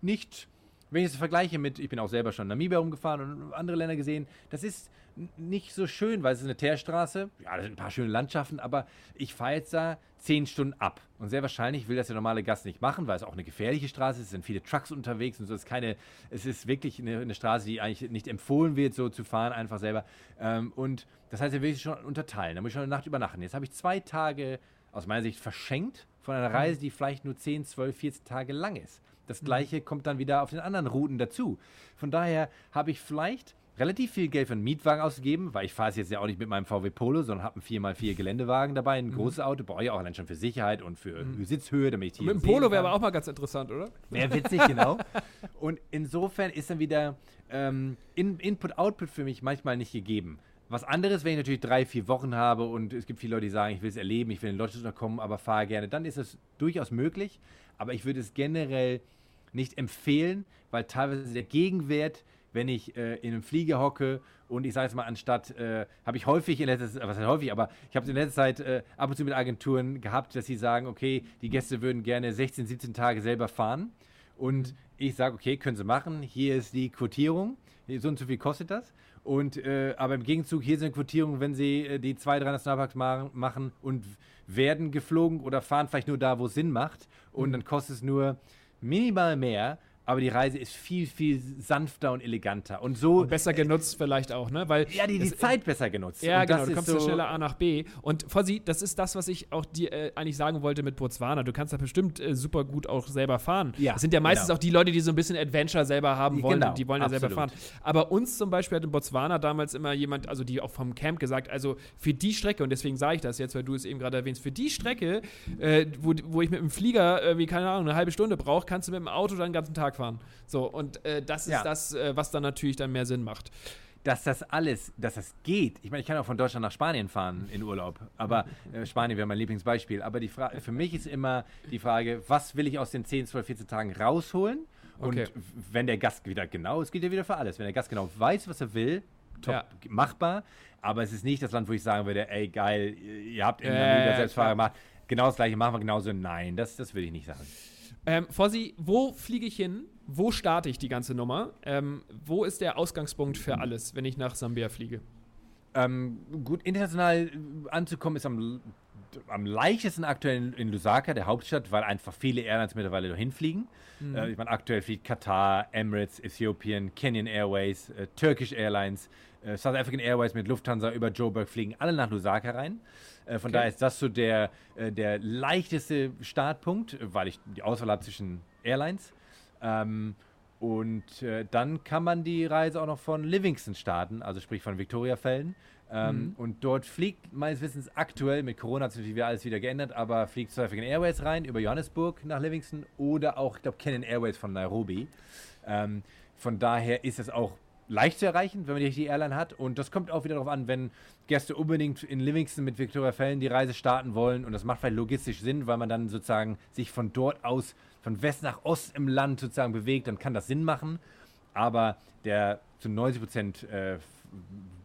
[SPEAKER 3] nicht wenn ich es vergleiche mit, ich bin auch selber schon in Namibia rumgefahren und andere Länder gesehen, das ist nicht so schön, weil es ist eine Teerstraße. Ja, da sind ein paar schöne Landschaften, aber ich fahre jetzt da zehn Stunden ab. Und sehr wahrscheinlich will das der normale Gast nicht machen, weil es auch eine gefährliche Straße ist. Es sind viele Trucks unterwegs und so. Es ist keine, es ist wirklich eine, eine Straße, die eigentlich nicht empfohlen wird, so zu fahren, einfach selber. Ähm, und das heißt, er will sich schon unterteilen. Da muss ich schon eine Nacht übernachten. Jetzt habe ich zwei Tage aus meiner Sicht verschenkt, von einer Reise, die vielleicht nur 10, 12, 14 Tage lang ist. Das gleiche kommt dann wieder auf den anderen Routen dazu. Von daher habe ich vielleicht relativ viel Geld für einen Mietwagen ausgegeben, weil ich fahre es jetzt ja auch nicht mit meinem VW Polo, sondern habe einen 4x4 Geländewagen dabei, ein großes Auto, brauche ich auch allein schon für Sicherheit und für Sitzhöhe, damit ich die
[SPEAKER 1] Mit dem Polo wäre aber auch mal ganz interessant, oder?
[SPEAKER 3] Wäre witzig, genau. Und insofern ist dann wieder ähm, In Input-Output für mich manchmal nicht gegeben. Was anderes, wenn ich natürlich drei, vier Wochen habe und es gibt viele Leute, die sagen, ich will es erleben, ich will in Lodges unterkommen, aber fahre gerne, dann ist es durchaus möglich. Aber ich würde es generell nicht empfehlen, weil teilweise der Gegenwert, wenn ich äh, in einem Flieger hocke und ich sage jetzt mal, anstatt, äh, habe ich häufig in letzter Zeit, was heißt häufig, aber ich habe es in letzter Zeit äh, ab und zu mit Agenturen gehabt, dass sie sagen, okay, die Gäste würden gerne 16, 17 Tage selber fahren. Und ich sage, okay, können Sie machen. Hier ist die Quotierung. So und so viel kostet das. Und äh, aber im Gegenzug, hier ist eine Quotierung, wenn Sie äh, die zwei, drei Nationalparks ma machen und werden geflogen oder fahren vielleicht nur da, wo es Sinn macht. Und dann kostet es nur minimal mehr. Aber die Reise ist viel, viel sanfter und eleganter. Und so,
[SPEAKER 1] Besser genutzt vielleicht auch, ne? Weil
[SPEAKER 3] ja, die, die
[SPEAKER 1] es-
[SPEAKER 3] Zeit besser genutzt.
[SPEAKER 1] Ja,
[SPEAKER 3] und
[SPEAKER 1] genau,
[SPEAKER 3] das
[SPEAKER 1] du kommst
[SPEAKER 3] so,
[SPEAKER 1] ja schneller A nach B. Und Fossi, das ist das, was ich auch dir äh, eigentlich sagen wollte mit Botswana. Du kannst da bestimmt äh, super gut auch selber fahren.
[SPEAKER 3] Ja,
[SPEAKER 1] das sind ja meistens
[SPEAKER 3] genau.
[SPEAKER 1] auch die Leute, die so ein bisschen Adventure selber haben wollen.
[SPEAKER 3] Genau,
[SPEAKER 1] und die wollen ja selber
[SPEAKER 3] absolut.
[SPEAKER 1] fahren. Aber uns zum Beispiel hat in Botswana damals immer jemand, also die auch vom Camp gesagt, also für die Strecke, und deswegen sage ich das jetzt, weil du es eben gerade erwähnst, für die Strecke, äh, wo, wo ich mit dem Flieger, äh, wie keine Ahnung, eine halbe Stunde brauche, kannst du mit dem Auto dann den ganzen Tag fahren. So, und äh, das ist
[SPEAKER 3] Ja.
[SPEAKER 1] das, äh, was dann natürlich dann mehr Sinn macht.
[SPEAKER 3] dass das alles, dass das geht. Ich meine, ich kann auch von Deutschland nach Spanien fahren in Urlaub, aber äh, Spanien wäre mein Lieblingsbeispiel. Aber die Fra für mich ist immer die Frage, was will ich aus den 10, 12, 14 Tagen rausholen? Und
[SPEAKER 1] Okay.
[SPEAKER 3] wenn der Gast wieder genau, es geht ja wieder für alles, wenn der Gast genau weiß, was er will, top,
[SPEAKER 1] Ja.
[SPEAKER 3] machbar. Aber es ist nicht das Land, wo ich sagen würde, ey geil, ihr habt
[SPEAKER 1] Ja,
[SPEAKER 3] Namibia
[SPEAKER 1] ja,
[SPEAKER 3] Selbstfahrer gemacht. Genau das gleiche machen wir genauso. Nein, das, das würde ich nicht sagen.
[SPEAKER 1] Ähm, Fossi, wo fliege ich hin? Wo starte ich die ganze Nummer? Ähm, wo ist der Ausgangspunkt für alles, wenn ich nach Sambia fliege?
[SPEAKER 3] Ähm, gut, international anzukommen ist am, am leichtesten aktuell in, in Lusaka, der Hauptstadt, weil einfach viele Airlines mittlerweile dahin fliegen. Äh, ich meine, aktuell fliegt Katar, Emirates, Ethiopian, Kenyan Airways, äh, Turkish Airlines, äh, South African Airways mit Lufthansa über Joburg fliegen alle nach Lusaka rein. Äh, von
[SPEAKER 1] Okay.
[SPEAKER 3] daher ist das so der, äh, der leichteste Startpunkt, weil ich die Auswahl habe zwischen Airlines. Ähm, und äh, dann kann man die Reise auch noch von Livingston starten, also sprich von Victoria-Fällen. Ähm, Und dort fliegt meines Wissens aktuell, mit Corona hat sich natürlich alles wieder geändert, aber fliegt South Airways rein über Johannesburg nach Livingston oder auch, ich glaube, Canon Airways von Nairobi. Ähm, von daher ist es auch leicht zu erreichen, wenn man die richtige Airline hat. Und das kommt auch wieder darauf an, wenn Gäste unbedingt in Livingston mit Victoria Fallen die Reise starten wollen. Und das macht vielleicht logistisch Sinn, weil man dann sozusagen sich von dort aus, von West nach Ost im Land sozusagen bewegt, dann kann das Sinn machen. Aber der zu 90 Prozent äh,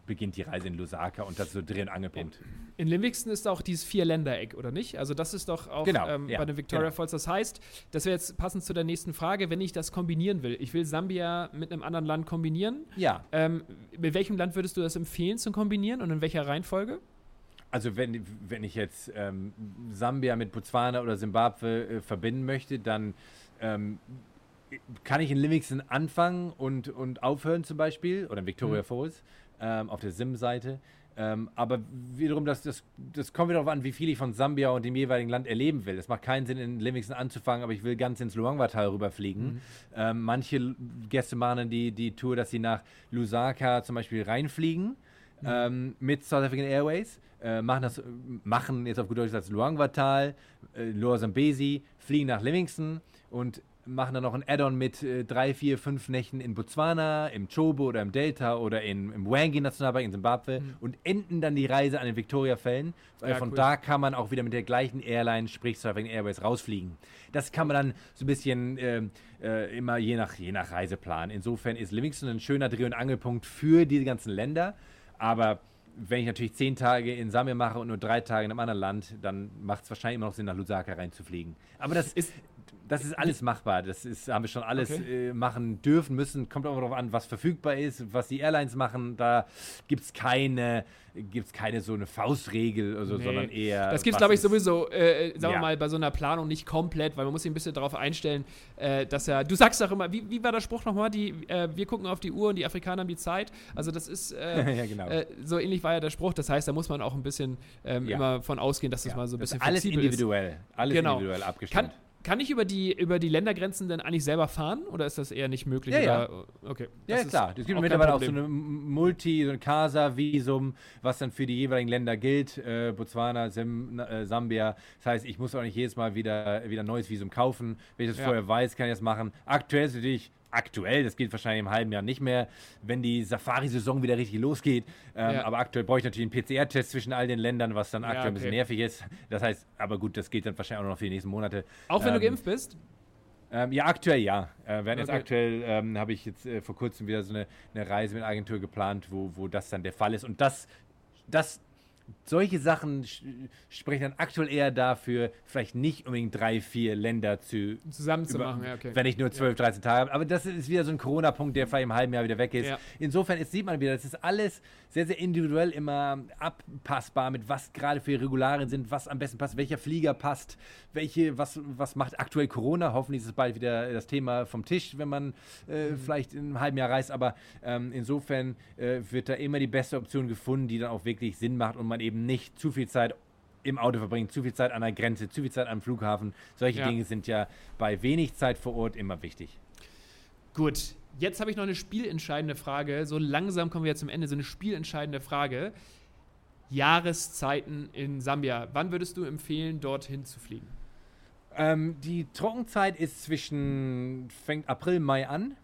[SPEAKER 3] beginnt die Reise in Lusaka und das ist so Dreh- und Angelpunkt.
[SPEAKER 1] In Livingston ist auch dieses Vier-Ländereck, oder nicht? Also das ist doch auch
[SPEAKER 3] Genau,
[SPEAKER 1] ähm,
[SPEAKER 3] ja,
[SPEAKER 1] bei den Victoria
[SPEAKER 3] genau.
[SPEAKER 1] Falls. Das heißt, das wäre jetzt passend zu der nächsten Frage, wenn ich das kombinieren will. Ich will Sambia mit einem anderen Land kombinieren.
[SPEAKER 3] Ja,
[SPEAKER 1] Ähm, mit welchem Land würdest du das empfehlen zu kombinieren und in welcher Reihenfolge?
[SPEAKER 3] Also wenn, wenn ich jetzt ähm, Sambia mit Botswana oder Simbabwe äh, verbinden möchte, dann ähm, kann ich in Livingston anfangen und, und aufhören zum Beispiel, oder in Victoria Falls ähm, auf der Sim-Seite. Ähm, aber wiederum, das, das, das kommt wieder darauf an, wie viel ich von Sambia und dem jeweiligen Land erleben will. Es macht keinen Sinn, in Livingston anzufangen, aber ich will ganz ins Luangwa-Tal rüberfliegen. Ähm, manche Gäste machen dann die, die Tour, dass sie nach Lusaka zum Beispiel reinfliegen ähm, mit South African Airways, äh, machen das, machen jetzt auf gut Deutsch das Luangwa-Tal, äh, Lower Zambezi, fliegen nach Livingston und machen dann noch ein Add-on mit äh, drei, vier, fünf Nächten in Botswana, im Chobo oder im Delta oder in, im Wangi Nationalpark in Zimbabwe und enden dann die Reise an den Victoria-Fällen. Äh,
[SPEAKER 1] Ja,
[SPEAKER 3] von
[SPEAKER 1] cool.
[SPEAKER 3] da kann man auch wieder mit der gleichen Airline, sprich African Airways, rausfliegen. Das kann man dann so ein bisschen ähm, äh, immer je nach, je nach Reiseplan. Insofern ist Livingston ein schöner Dreh- und Angelpunkt für diese ganzen Länder. Aber wenn ich natürlich zehn Tage in Sambia mache und nur drei Tage in einem anderen Land, dann macht es wahrscheinlich immer noch Sinn, nach Lusaka reinzufliegen. Aber das
[SPEAKER 1] Ist-
[SPEAKER 3] das ist alles machbar. Das ist, haben wir schon alles
[SPEAKER 1] Okay.
[SPEAKER 3] äh, machen dürfen, müssen. Kommt auch darauf an, was verfügbar ist, was die Airlines machen. Da gibt es keine gibt es keine so eine Faustregel, also,
[SPEAKER 1] Nee.
[SPEAKER 3] sondern eher.
[SPEAKER 1] Das gibt es, glaube ich,
[SPEAKER 3] ist-
[SPEAKER 1] sowieso, äh, sagen
[SPEAKER 3] Ja.
[SPEAKER 1] wir mal, bei so einer Planung nicht komplett, weil man muss sich ein bisschen darauf einstellen, äh, dass er, du sagst doch immer, wie, wie war der Spruch nochmal, die, äh, wir gucken auf die Uhr und die Afrikaner haben die Zeit. Also das ist, äh,
[SPEAKER 3] Ja, genau.
[SPEAKER 1] äh, so ähnlich war ja der Spruch. Das heißt, da muss man auch ein bisschen ähm,
[SPEAKER 3] Ja.
[SPEAKER 1] immer von ausgehen, dass das
[SPEAKER 3] Ja,
[SPEAKER 1] mal so ein
[SPEAKER 3] das
[SPEAKER 1] bisschen
[SPEAKER 3] ist alles
[SPEAKER 1] flexibel
[SPEAKER 3] individuell. Alles
[SPEAKER 1] Genau.
[SPEAKER 3] individuell
[SPEAKER 1] ist. Kann,
[SPEAKER 3] abgestimmt.
[SPEAKER 1] Kann ich über die, über die Ländergrenzen denn eigentlich selber fahren oder ist das eher nicht möglich?
[SPEAKER 3] Ja, ja.
[SPEAKER 1] oder, Okay.
[SPEAKER 3] Ja,
[SPEAKER 1] ist
[SPEAKER 3] klar. Es gibt
[SPEAKER 1] auch
[SPEAKER 3] mittlerweile auch so eine Multi, so ein Casa-Visum, was dann für die jeweiligen Länder gilt. Äh, Botswana, Sim, äh, Sambia. Das heißt, ich muss auch nicht jedes Mal wieder, wieder ein neues Visum kaufen. Wenn ich das
[SPEAKER 1] Ja.
[SPEAKER 3] vorher weiß, kann ich das machen. Aktuell ist natürlich aktuell, das geht wahrscheinlich im halben Jahr nicht mehr, wenn die Safari-Saison wieder richtig losgeht. Ähm,
[SPEAKER 1] Ja.
[SPEAKER 3] Aber aktuell brauche ich natürlich einen PCR-Test zwischen all den Ländern, was dann
[SPEAKER 1] Ja,
[SPEAKER 3] aktuell ein bisschen
[SPEAKER 1] okay.
[SPEAKER 3] nervig ist. Das heißt, aber gut, das geht dann wahrscheinlich auch noch für die nächsten Monate.
[SPEAKER 1] Auch wenn du
[SPEAKER 3] Ähm,
[SPEAKER 1] geimpft bist?
[SPEAKER 3] ähm, ja, aktuell ja. Äh, während jetzt
[SPEAKER 1] Okay.
[SPEAKER 3] aktuell ähm, habe ich jetzt äh, vor kurzem wieder so eine, eine Reise mit einer Agentur geplant, wo, wo das dann der Fall ist. Und das, das solche Sachen sprechen dann aktuell eher dafür, vielleicht nicht unbedingt drei, vier Länder zu
[SPEAKER 1] Zusammen zu
[SPEAKER 3] über-
[SPEAKER 1] machen, ja, okay.
[SPEAKER 3] wenn ich nur 12, 13 Tage habe. Aber das ist wieder so ein Corona-Punkt, der vielleicht im halben Jahr wieder weg ist.
[SPEAKER 1] Ja.
[SPEAKER 3] Insofern, jetzt sieht man wieder, das ist alles sehr, sehr individuell immer abpassbar, mit was gerade für Regularien sind, was am besten passt, welcher Flieger passt, welche, was, was macht aktuell Corona. Hoffentlich ist es bald wieder das Thema vom Tisch, wenn man äh,
[SPEAKER 1] Mhm.
[SPEAKER 3] vielleicht in einem halben Jahr reist. Aber ähm, insofern äh, wird da immer die beste Option gefunden, die dann auch wirklich Sinn macht und man eben nicht zu viel Zeit im Auto verbringt, zu viel Zeit an der Grenze, zu viel Zeit am Flughafen. Solche
[SPEAKER 1] Ja.
[SPEAKER 3] Dinge sind ja bei wenig Zeit vor Ort immer wichtig.
[SPEAKER 1] Gut, jetzt habe ich noch eine spielentscheidende Frage. So langsam kommen wir jetzt zum Ende. So eine spielentscheidende Frage. Jahreszeiten in Sambia. Wann würdest du empfehlen, dorthin zu fliegen?
[SPEAKER 3] Ähm, die Trockenzeit ist zwischen, fängt April, Mai an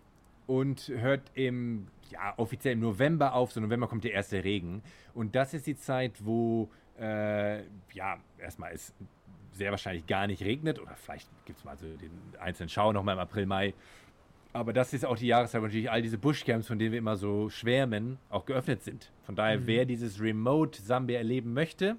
[SPEAKER 3] und hört im, ja, offiziell im November auf. So November kommt der erste Regen. Und das ist die Zeit, wo, äh, ja, erstmal es sehr wahrscheinlich gar nicht regnet. Oder vielleicht gibt es mal so den einzelnen Schauer nochmal im April, Mai. Aber das ist auch die Jahreszeit, wo natürlich all diese Bushcamps, von denen wir immer so schwärmen, auch geöffnet sind. Von daher, wer dieses Remote Sambia erleben möchte,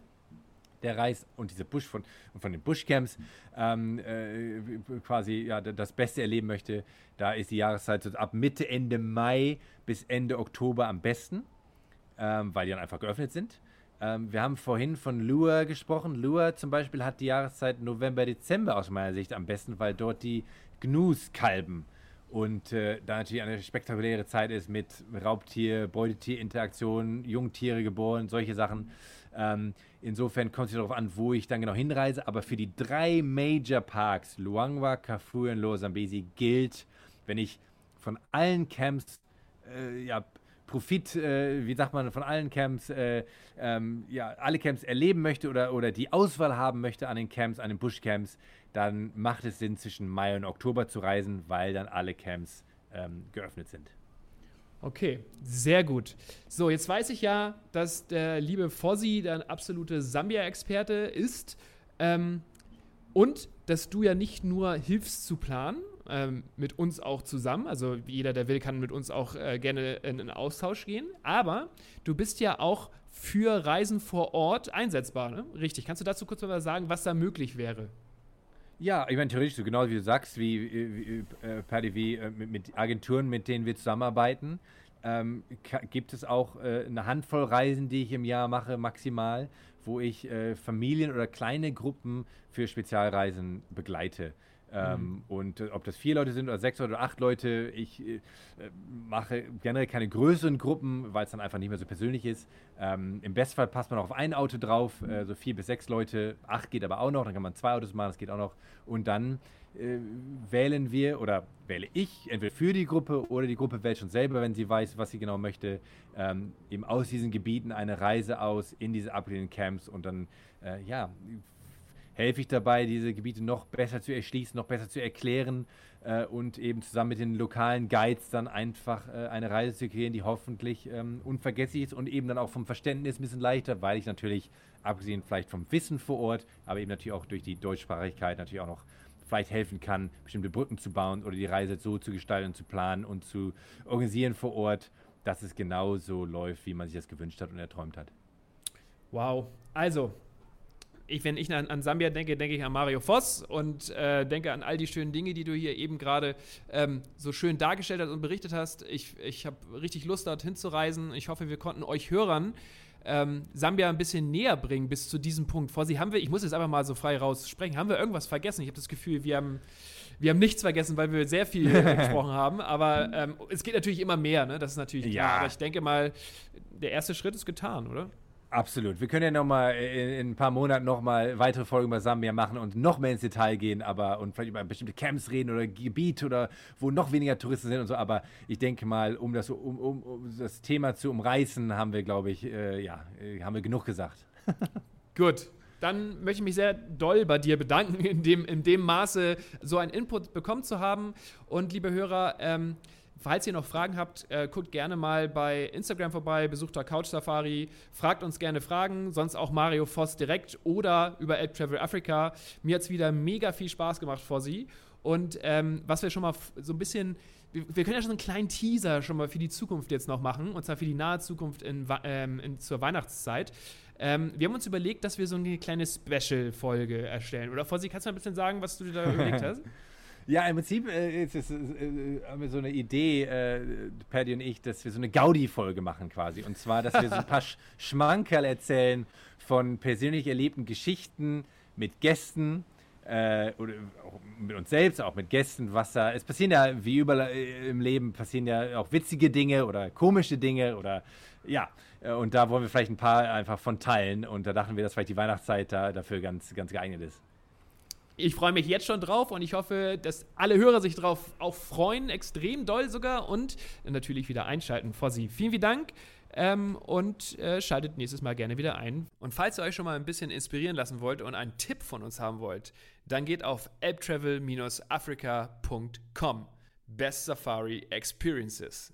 [SPEAKER 3] der reist und diese Bush von, von den Bushcamps ähm, äh, quasi ja, das Beste erleben möchte, da ist die Jahreszeit so ab Mitte, Ende Mai bis Ende Oktober am besten, ähm, weil die dann einfach geöffnet sind. Ähm, wir haben vorhin von Lua gesprochen. Lua zum Beispiel hat die Jahreszeit November, Dezember aus meiner Sicht am besten, weil dort die Gnus kalben. Und äh, da natürlich eine spektakuläre Zeit ist mit Raubtier, Beutetier-Interaktion, Jungtiere geboren, solche Sachen. Ähm, insofern kommt es darauf an, wo ich dann genau hinreise. Aber für die drei Major Parks, Luangwa, Kafue und Zambezi, gilt, wenn ich von allen Camps äh, ja, Profit, äh, wie sagt man, von allen Camps, äh, ähm, ja, alle Camps erleben möchte oder, oder die Auswahl haben möchte an den Camps, an den Bushcamps, dann macht es Sinn, zwischen Mai und Oktober zu reisen, weil dann alle Camps ähm, geöffnet sind.
[SPEAKER 1] Okay, sehr gut. So, jetzt weiß ich ja, dass der liebe Fossi der absolute Sambia-Experte ist. Ähm, und dass du ja nicht nur hilfst zu planen, ähm, mit uns auch zusammen, also jeder, der will, kann mit uns auch äh, gerne in einen Austausch gehen, aber du bist ja auch für Reisen vor Ort einsetzbar, ne? Richtig. Kannst du dazu kurz mal sagen, was da möglich wäre?
[SPEAKER 3] Ja, ich meine, theoretisch, so genau wie du sagst, wie, wie äh, Paddy, wie äh, mit, mit Agenturen, mit denen wir zusammenarbeiten, ähm, gibt es auch äh, eine Handvoll Reisen, die ich im Jahr mache, maximal, wo ich äh, Familien oder kleine Gruppen für Spezialreisen begleite. Ähm, Und äh, ob das vier Leute sind oder sechs oder acht Leute, ich äh, mache generell keine größeren Gruppen, weil es dann einfach nicht mehr so persönlich ist. Ähm, Im Bestfall passt man auch auf ein Auto drauf, äh, so vier bis sechs Leute, acht geht aber auch noch, dann kann man zwei Autos machen, das geht auch noch. Und dann äh, wählen wir oder wähle ich entweder für die Gruppe oder die Gruppe wählt schon selber, wenn sie weiß, was sie genau möchte, ähm, eben aus diesen Gebieten eine Reise aus in diese abgelehnten Camps und dann, äh, ja, helfe ich dabei, diese Gebiete noch besser zu erschließen, noch besser zu erklären äh, und eben zusammen mit den lokalen Guides dann einfach äh, eine Reise zu kreieren, die hoffentlich ähm, unvergesslich ist und eben dann auch vom Verständnis ein bisschen leichter, weil ich natürlich, abgesehen vielleicht vom Wissen vor Ort, aber eben natürlich auch durch die Deutschsprachigkeit natürlich auch noch vielleicht helfen kann, bestimmte Brücken zu bauen oder die Reise so zu gestalten zu planen und zu organisieren vor Ort, dass es genau so läuft, wie man sich das gewünscht hat und erträumt hat.
[SPEAKER 1] Wow. Also, ich, wenn ich an, an Sambia denke, denke ich an Mario Voss und äh, denke an all die schönen Dinge, die du hier eben gerade ähm, so schön dargestellt hast und berichtet hast. Ich, ich habe richtig Lust, dorthin zu reisen. Ich hoffe, wir konnten euch Hörern ähm, Sambia ein bisschen näher bringen bis zu diesem Punkt. Vor sie haben wir, ich muss jetzt einfach mal so frei raussprechen, haben wir irgendwas vergessen? Ich habe das Gefühl, wir haben, wir haben nichts vergessen, weil wir sehr viel gesprochen haben. Aber ähm, es geht natürlich immer mehr, ne? Das ist natürlich klar.
[SPEAKER 3] Ja.
[SPEAKER 1] Aber ich denke mal, der erste Schritt ist getan, oder?
[SPEAKER 3] Absolut. Wir können ja noch mal in, in ein paar Monaten noch mal weitere Folgen über Sambia machen und noch mehr ins Detail gehen, aber und vielleicht über bestimmte Camps reden oder Gebiete oder wo noch weniger Touristen sind und so. Aber ich denke mal, um das, um, um, um das Thema zu umreißen, haben wir, glaube ich, äh, ja, äh, haben wir genug gesagt.
[SPEAKER 1] Gut. Dann möchte ich mich sehr doll bei dir bedanken, in dem, in dem Maße so einen Input bekommen zu haben. Und liebe Hörer, ähm, falls ihr noch Fragen habt, äh, guckt gerne mal bei Instagram vorbei, besucht da Couch Safari, fragt uns gerne Fragen, sonst auch Mario Voss direkt oder über App Travel Africa. Mir hat es wieder mega viel Spaß gemacht vor sie. Und ähm, was wir schon mal so ein bisschen, wir, wir können ja schon einen kleinen Teaser schon mal für die Zukunft jetzt noch machen, und zwar für die nahe Zukunft in, ähm, in, zur Weihnachtszeit. Ähm, wir haben uns überlegt, dass wir so eine kleine Special-Folge erstellen. Oder Fossi, kannst du mal ein bisschen sagen, was du dir da überlegt hast?
[SPEAKER 3] Ja, im Prinzip äh, ist es, äh, haben wir so eine Idee, äh, Paddy und ich, dass wir so eine Gaudi-Folge machen quasi. Und zwar, dass wir so ein paar Sch Schmankerl erzählen von persönlich erlebten Geschichten mit Gästen äh, oder auch mit uns selbst, auch mit Gästen, was da. Es passieren ja, wie überall äh, im Leben, passieren ja auch witzige Dinge oder komische Dinge oder ja. äh, Und da wollen wir vielleicht ein paar einfach von teilen. Und da dachten wir, dass vielleicht die Weihnachtszeit da dafür ganz, ganz geeignet ist.
[SPEAKER 1] Ich freue mich jetzt schon drauf und ich hoffe, dass alle Hörer sich drauf auch freuen, extrem doll sogar und natürlich wieder einschalten. Fossi, vielen, vielen Dank ähm, und äh, schaltet nächstes Mal gerne wieder ein. Und falls ihr euch schon mal ein bisschen inspirieren lassen wollt und einen Tipp von uns haben wollt, dann geht auf elbtravel-africa.com. Best Safari Experiences.